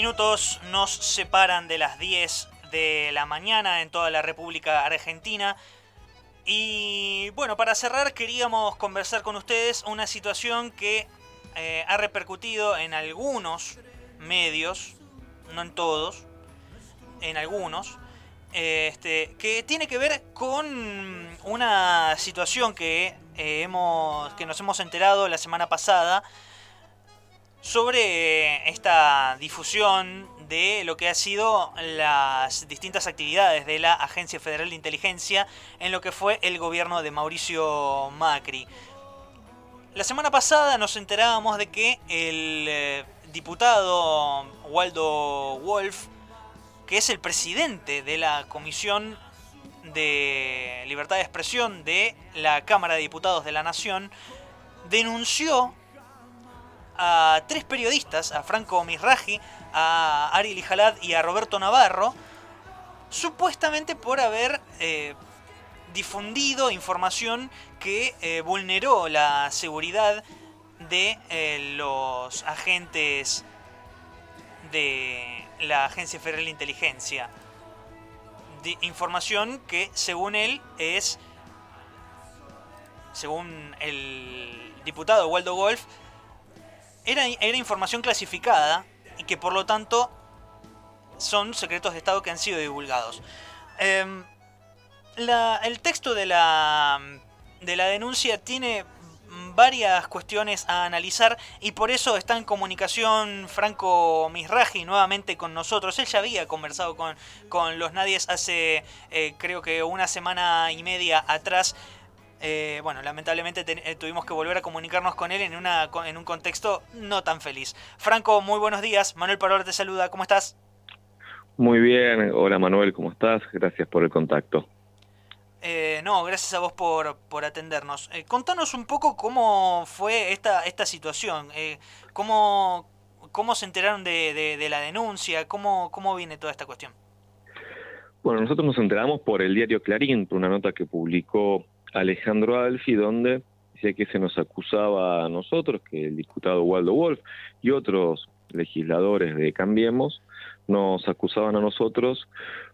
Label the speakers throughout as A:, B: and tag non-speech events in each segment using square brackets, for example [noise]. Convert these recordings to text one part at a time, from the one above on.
A: Minutos nos separan de las 10 de la mañana en toda la República Argentina. Y bueno, para cerrar queríamos conversar con ustedes una situación que eh, ha repercutido en algunos medios, no en todos, en algunos, este, que tiene que ver con una situación que, eh, hemos, que nos hemos enterado la semana pasada sobre esta difusión de lo que ha sido las distintas actividades de la Agencia Federal de Inteligencia en lo que fue el gobierno de Mauricio Macri. La semana pasada nos enterábamos de que el eh, diputado Waldo Wolf, que es el presidente de la Comisión de Libertad de Expresión de la Cámara de Diputados de la Nación, denunció a tres periodistas, a Franco Misraji, a Ari Lijalad y a Roberto Navarro, supuestamente por haber eh, difundido información que eh, vulneró la seguridad de eh, los agentes de la Agencia Federal de Inteligencia. información que según él es, según el diputado Waldo Wolf, era, información clasificada y que por lo tanto son secretos de Estado que han sido divulgados. Em, el texto de la, de la denuncia tiene varias cuestiones a analizar y por eso está en comunicación Franco Misraji nuevamente con nosotros. Él ya había conversado con, con los Nadies hace eh, creo que una semana y media atrás eh, bueno, lamentablemente eh, tuvimos que volver a comunicarnos con él en, una, en un contexto no tan feliz. Franco, muy buenos días. Manuel Paror te saluda. ¿Cómo estás?
B: Muy bien. Hola Manuel, ¿cómo estás? Gracias por el contacto.
A: Eh, no, gracias a vos por, por atendernos. contanos un poco cómo fue esta, esta situación. cómo, ¿Cómo se enteraron de, de, la denuncia? ¿Cómo, ¿Cómo viene toda esta cuestión?
B: Bueno, nosotros nos enteramos por el diario Clarín, por una nota que publicó Alejandro Alfi, donde decía que se nos acusaba a nosotros, que el diputado Waldo Wolf y otros legisladores de Cambiemos nos acusaban a nosotros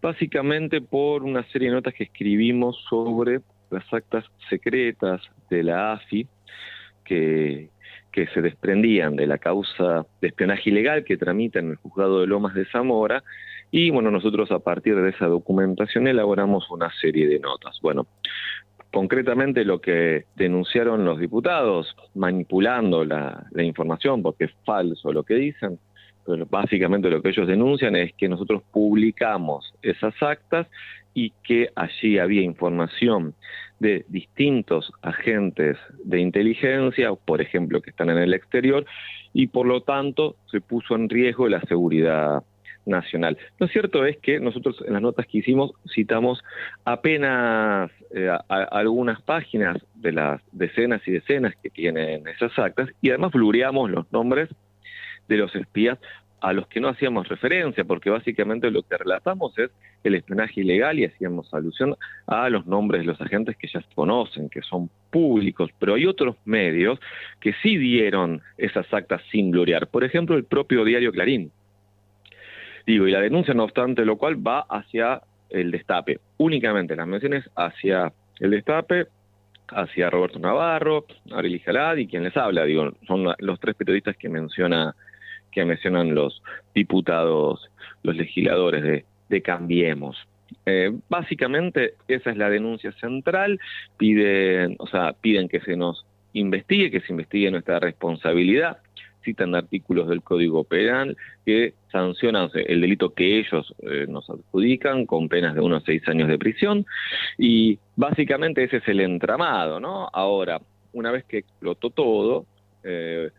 B: básicamente por una serie de notas que escribimos sobre las actas secretas de la AFI que, que se desprendían de la causa de espionaje ilegal que tramita en el juzgado de Lomas de Zamora y bueno, nosotros a partir de esa documentación elaboramos una serie de notas. Bueno, concretamente lo que denunciaron los diputados, manipulando la, información, porque es falso lo que dicen, pero básicamente lo que ellos denuncian es que nosotros publicamos esas actas y que allí había información de distintos agentes de inteligencia, por ejemplo, que están en el exterior, y por lo tanto se puso en riesgo la seguridad nacional. Lo cierto es que nosotros en las notas que hicimos citamos apenas eh, algunas páginas de las decenas y decenas que tienen esas actas y además blureamos los nombres de los espías a los que no hacíamos referencia, porque básicamente lo que relatamos es el espionaje ilegal y hacíamos alusión a los nombres de los agentes que ya se conocen, que son públicos, pero hay otros medios que sí dieron esas actas sin blurear. Por ejemplo, el propio diario Clarín Digo, y la denuncia, no obstante lo cual, va hacia el destape. Únicamente las menciones hacia el destape, hacia Roberto Navarro, Ariel Jalad y quien les habla. Digo, son los tres periodistas que menciona que mencionan los diputados, los legisladores de, de Cambiemos. Eh, básicamente esa es la denuncia central. Piden, o sea, piden que se nos investigue, que se investigue nuestra responsabilidad citan artículos del Código Penal que sancionan el delito que ellos eh, nos adjudican con penas de unos seis años de prisión y básicamente ese es el entramado, ¿no? Ahora, una vez que explotó todo, eh,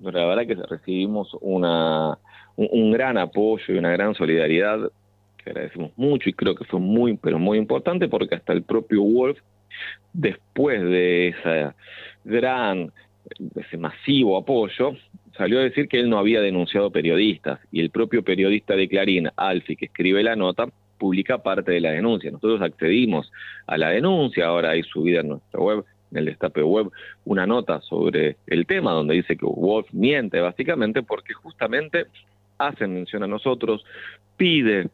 B: la verdad que recibimos una, un, gran apoyo y una gran solidaridad que agradecemos mucho y creo que fue muy, pero muy importante porque hasta el propio Wolf, después de esa gran ese masivo apoyo, salió a decir que él no había denunciado periodistas y el propio periodista de Clarín, Alfi, que escribe la nota, publica parte de la denuncia. Nosotros accedimos a la denuncia, ahora hay subida en nuestra web, en el destape web, una nota sobre el tema donde dice que Wolf miente básicamente porque justamente hace mención a nosotros, pide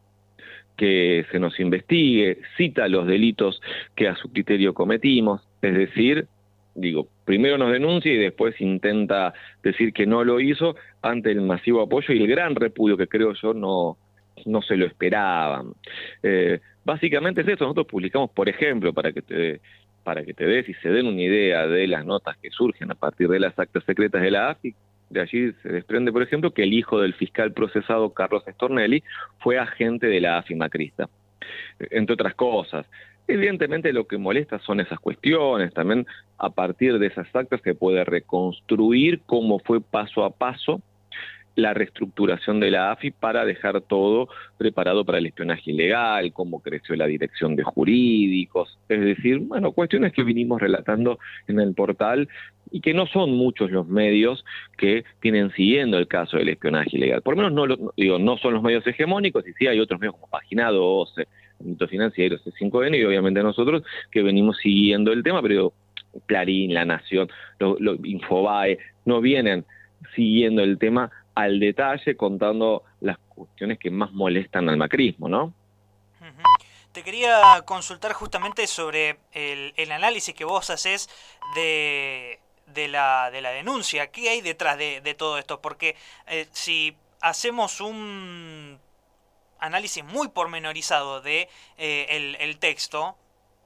B: que se nos investigue, cita los delitos que a su criterio cometimos, es decir, digo, primero nos denuncia y después intenta decir que no lo hizo ante el masivo apoyo y el gran repudio que creo yo no, no se lo esperaban. Eh, básicamente es eso, nosotros publicamos, por ejemplo, para que te para que te des y se den una idea de las notas que surgen a partir de las actas secretas de la AFI, de allí se desprende, por ejemplo, que el hijo del fiscal procesado Carlos Stornelli fue agente de la AFI macrista, entre otras cosas. Evidentemente lo que molesta son esas cuestiones, también a partir de esas actas se puede reconstruir cómo fue paso a paso la reestructuración de la AFI para dejar todo preparado para el espionaje ilegal, cómo creció la dirección de jurídicos, es decir, bueno, cuestiones que vinimos relatando en el portal y que no son muchos los medios que tienen siguiendo el caso del espionaje ilegal. Por lo menos no, digo, no son los medios hegemónicos y sí hay otros medios como Página 12, Mito Financiero, C5N y obviamente nosotros que venimos siguiendo el tema, pero Clarín, La Nación, lo, Infobae, no vienen siguiendo el tema al detalle contando las cuestiones que más molestan al macrismo, ¿no?
A: Te quería consultar justamente sobre el, análisis que vos haces de, de, la, de la denuncia. ¿Qué hay detrás de, todo esto? Porque eh, si hacemos un análisis muy pormenorizado de eh, el texto,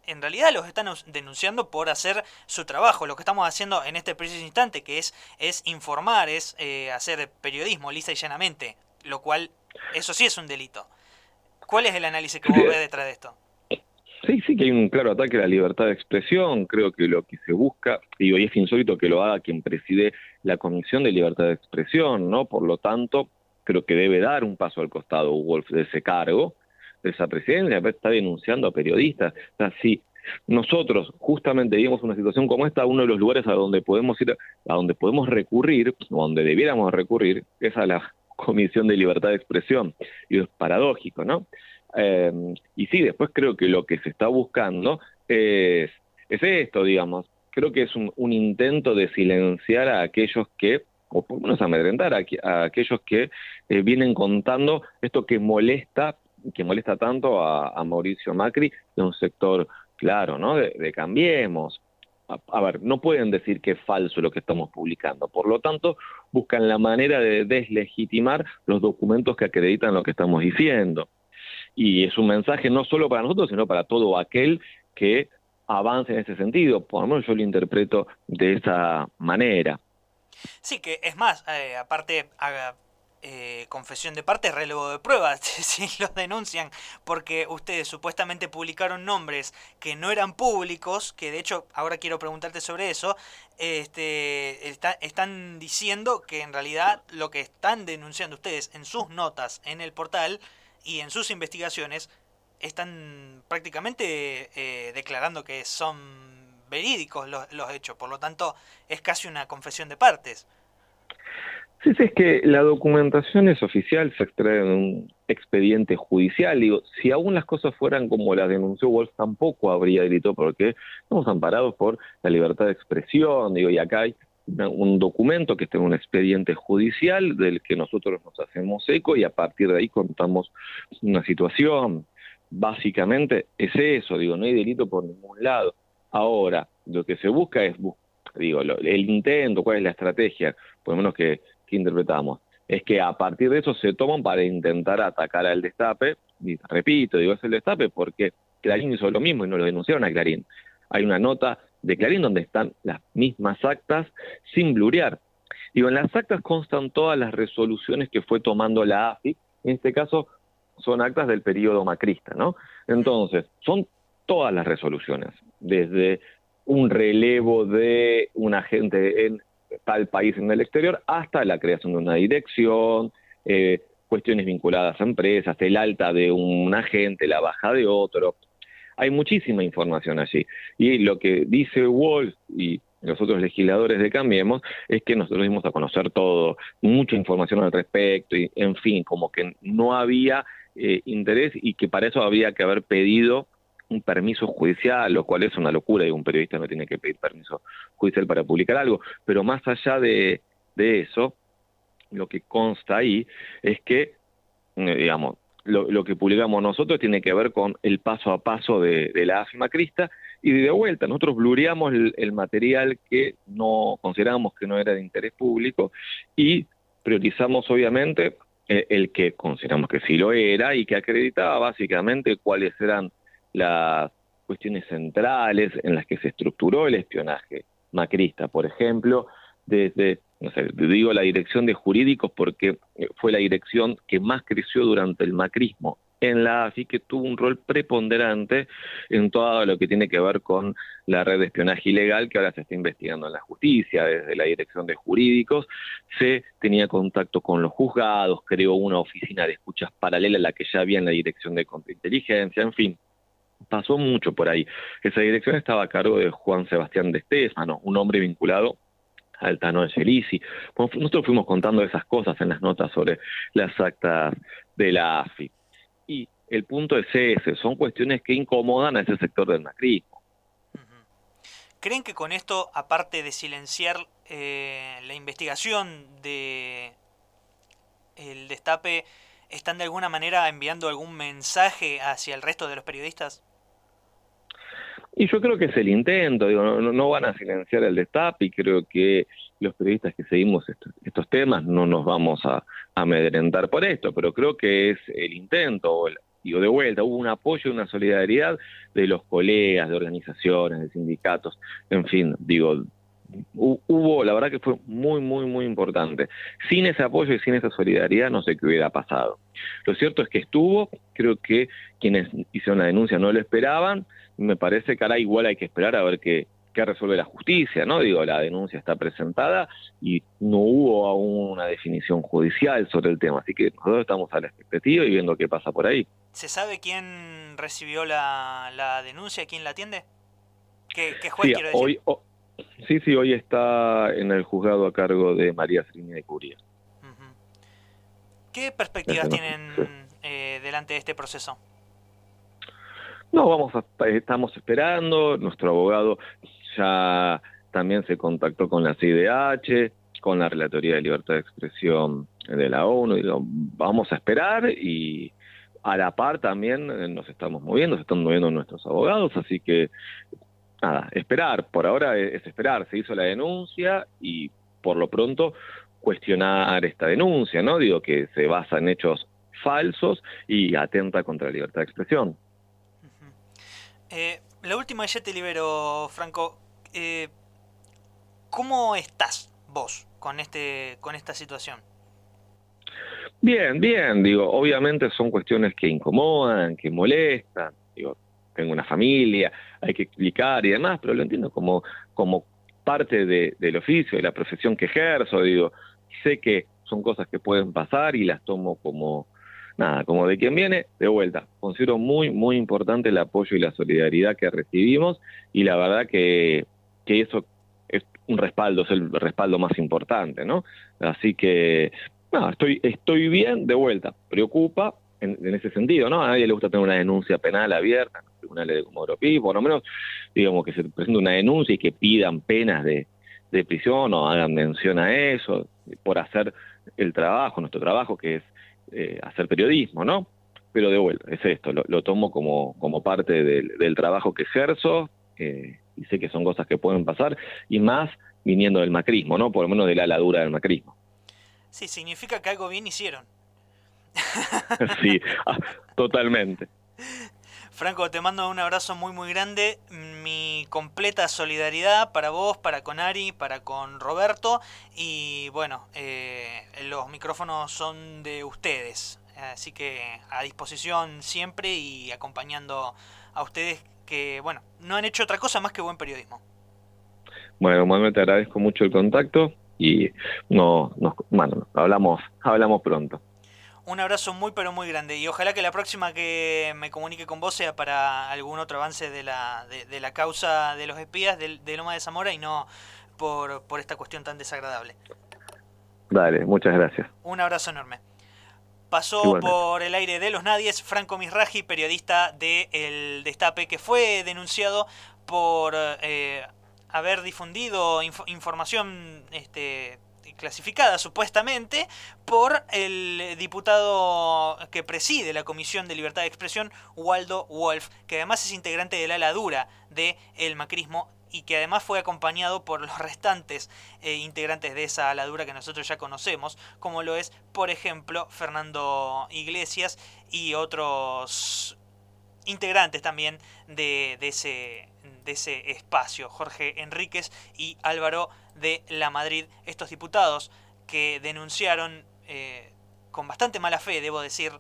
A: en realidad los están denunciando por hacer su trabajo, lo que estamos haciendo en este preciso instante, que es, es informar, es eh, hacer periodismo lisa y llanamente, lo cual, eso sí es un delito. ¿Cuál es el análisis que vos ves detrás de esto?
B: Sí, sí que hay un claro ataque a la libertad de expresión. Creo que lo que se busca, y hoy es insólito que lo haga quien preside la Comisión de Libertad de Expresión, ¿no? Por lo tanto, creo que debe dar un paso al costado Wolf de ese cargo de esa presidencia, está denunciando a periodistas. O sea, si nosotros justamente vimos una situación como esta, uno de los lugares a donde podemos ir, a donde podemos recurrir, o donde debiéramos recurrir, es a la Comisión de Libertad de Expresión. Y es paradójico, ¿no? Eh, y sí, después creo que lo que se está buscando es esto, digamos. Creo que es un, intento de silenciar a aquellos que o por lo menos amedrentar a, a aquellos que eh, vienen contando esto que molesta que molesta tanto a, Mauricio Macri de un sector claro, ¿no? De, Cambiemos. A, ver, no pueden decir que es falso lo que estamos publicando. Por lo tanto, buscan la manera de deslegitimar los documentos que acreditan lo que estamos diciendo. Y es un mensaje no solo para nosotros, sino para todo aquel que avance en ese sentido. Por lo menos yo lo interpreto de esa manera.
A: Sí, que es más, eh, aparte, eh, confesión de parte, relevo de pruebas, [laughs] si los denuncian, porque ustedes supuestamente publicaron nombres que no eran públicos, que de hecho ahora quiero preguntarte sobre eso, este, están diciendo que en realidad lo que están denunciando ustedes en sus notas en el portal y en sus investigaciones, están prácticamente eh, declarando que son verídicos los, los hechos, por lo tanto es casi una confesión de partes.
B: Sí, es que la documentación es oficial, se extrae en un expediente judicial. Digo, si aún las cosas fueran como las denunció Wolf, tampoco habría delito porque estamos amparados por la libertad de expresión. Digo, y acá hay un documento que está en un expediente judicial del que nosotros nos hacemos eco y a partir de ahí contamos una situación. Básicamente es eso, digo, no hay delito por ningún lado. Ahora, lo que se busca es, digo, el intento, cuál es la estrategia, por lo menos que que interpretamos es que a partir de eso se toman para intentar atacar al destape, y repito, digo, es el destape porque Clarín hizo lo mismo y no lo denunciaron a Clarín. Hay una nota de Clarín donde están las mismas actas sin blurear. Digo, en las actas constan todas las resoluciones que fue tomando la AFI, en este caso son actas del periodo macrista, ¿no? Entonces, son todas las resoluciones, desde un relevo de un agente en tal país en el exterior, hasta la creación de una dirección, eh, cuestiones vinculadas a empresas, el alta de un agente, la baja de otro. Hay muchísima información allí. Y lo que dice Wolf y los otros legisladores de Cambiemos es que nosotros dimos a conocer todo, mucha información al respecto, y en fin, como que no había eh, interés y que para eso había que haber pedido un permiso judicial, lo cual es una locura, y un periodista no tiene que pedir permiso judicial para publicar algo, pero más allá de, eso, lo que consta ahí es que, eh, digamos, lo, que publicamos nosotros tiene que ver con el paso a paso de, la AFI Macrista y de vuelta, nosotros blureamos el, material que no consideramos que no era de interés público y priorizamos obviamente el, el que consideramos que sí lo era y que acreditaba básicamente cuáles eran las cuestiones centrales en las que se estructuró el espionaje macrista, por ejemplo, desde no sé, digo la dirección de jurídicos porque fue la dirección que más creció durante el macrismo en la AFI, que tuvo un rol preponderante en todo lo que tiene que ver con la red de espionaje ilegal que ahora se está investigando en la justicia, desde la dirección de jurídicos, se tenía contacto con los juzgados, creó una oficina de escuchas paralela a la que ya había en la dirección de contrainteligencia, en fin, pasó mucho por ahí. Esa dirección estaba a cargo de Juan Sebastián de Estefano, un hombre vinculado Altano de Celici. nosotros fuimos contando esas cosas en las notas sobre las actas de la AFI. Y el punto es ese, son cuestiones que incomodan a ese sector del macrismo.
A: ¿Creen que con esto, aparte de silenciar eh, la investigación de el destape, están de alguna manera enviando algún mensaje hacia el resto de los periodistas?
B: Y yo creo que es el intento, digo, no, van a silenciar el destape y creo que los periodistas que seguimos estos, temas no nos vamos a, amedrentar por esto, pero creo que es el intento, digo, de vuelta, hubo un apoyo, una solidaridad de los colegas, de organizaciones, de sindicatos, en fin, digo, hubo, la verdad que fue muy, muy, muy importante. Sin ese apoyo y sin esa solidaridad no sé qué hubiera pasado. Lo cierto es que estuvo, creo que quienes hicieron la denuncia no lo esperaban, me parece que ahora igual hay que esperar a ver qué, qué resuelve la justicia, ¿no? Digo, la denuncia está presentada y no hubo aún una definición judicial sobre el tema, así que nosotros estamos a la expectativa y viendo qué pasa por ahí.
A: ¿Se sabe quién recibió la, la denuncia, quién la atiende? ¿Qué, qué juez quiero decir?
B: Hoy, sí, sí, hoy está en el juzgado a cargo de María Srinia de Curia.
A: ¿Qué perspectivas tienen eh, delante de este proceso?
B: No, vamos a, estamos esperando, nuestro abogado ya también se contactó con la CIDH, con la Relatoría de Libertad de Expresión de la ONU, vamos a esperar y a la par también eh, nos estamos moviendo, se están moviendo nuestros abogados, así que nada, esperar, por ahora es esperar, se hizo la denuncia y por lo pronto cuestionar esta denuncia, ¿no? Digo que se basa en hechos falsos y atenta contra la libertad de expresión.
A: Eh, la última ya te libero, Franco. Eh, ¿Cómo estás vos con este con esta situación?
B: Bien, bien, digo, obviamente son cuestiones que incomodan, que molestan, digo, tengo una familia, hay que explicar y demás, pero lo entiendo como, como parte de, del oficio, de la profesión que ejerzo, digo, sé que son cosas que pueden pasar y las tomo como, nada, como de quien viene, de vuelta. Considero muy, muy importante el apoyo y la solidaridad que recibimos y la verdad que, que eso es un respaldo, es el respaldo más importante, ¿no? Así que, nada, estoy, estoy bien, de vuelta. Preocupa en, ese sentido, ¿no? A nadie le gusta tener una denuncia penal abierta en tribunales de como por lo menos, digamos, que se presente una denuncia y que pidan penas de, de prisión o hagan mención a eso por hacer el trabajo, nuestro trabajo, que es eh, hacer periodismo, ¿no? Pero de vuelta, es esto, lo, tomo como, como parte del, trabajo que ejerzo eh, y sé que son cosas que pueden pasar y más viniendo del macrismo, ¿no? Por lo menos de la ladura del macrismo.
A: Sí, significa que algo bien hicieron. [laughs]
B: sí, ah, totalmente. [laughs]
A: Franco, te mando un abrazo muy muy grande. Mi completa solidaridad para vos, para con Ari, para con Roberto. Y bueno, eh, los micrófonos son de ustedes. Así que a disposición siempre y acompañando a ustedes que, bueno, no han hecho otra cosa más que buen periodismo.
B: Bueno, Manuel, te agradezco mucho el contacto y no, nos, bueno, hablamos, hablamos pronto.
A: Un abrazo muy pero muy grande y ojalá que la próxima que me comunique con vos sea para algún otro avance de la, de, la causa de los espías de, Loma de Zamora y no por, por esta cuestión tan desagradable.
B: Dale, muchas gracias.
A: Un abrazo enorme. Pasó por el aire de los nadies Franco Misraji, periodista de El Destape, que fue denunciado por eh, haber difundido información este, clasificada supuestamente por el diputado que preside la Comisión de Libertad de Expresión, Waldo Wolf, que además es integrante de la ala dura del macrismo y que además fue acompañado por los restantes eh, integrantes de esa aladura que nosotros ya conocemos, como lo es, por ejemplo, Fernando Iglesias y otros integrantes también de, ese, de ese espacio, Jorge Enríquez y Álvaro de la Madrid, estos diputados que denunciaron eh, con bastante mala fe, debo decir,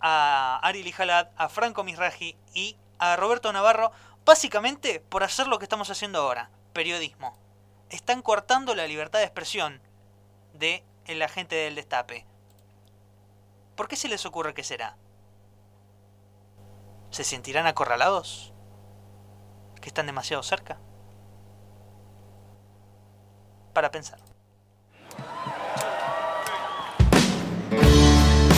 A: a Ari Lijalad, a Franco Misraji y a Roberto Navarro Básicamente por hacer lo que estamos haciendo ahora, periodismo. Están cortando la libertad de expresión de la gente del destape. ¿Por qué se les ocurre que será? ¿Se sentirán acorralados? ¿Que están demasiado cerca? Para pensar.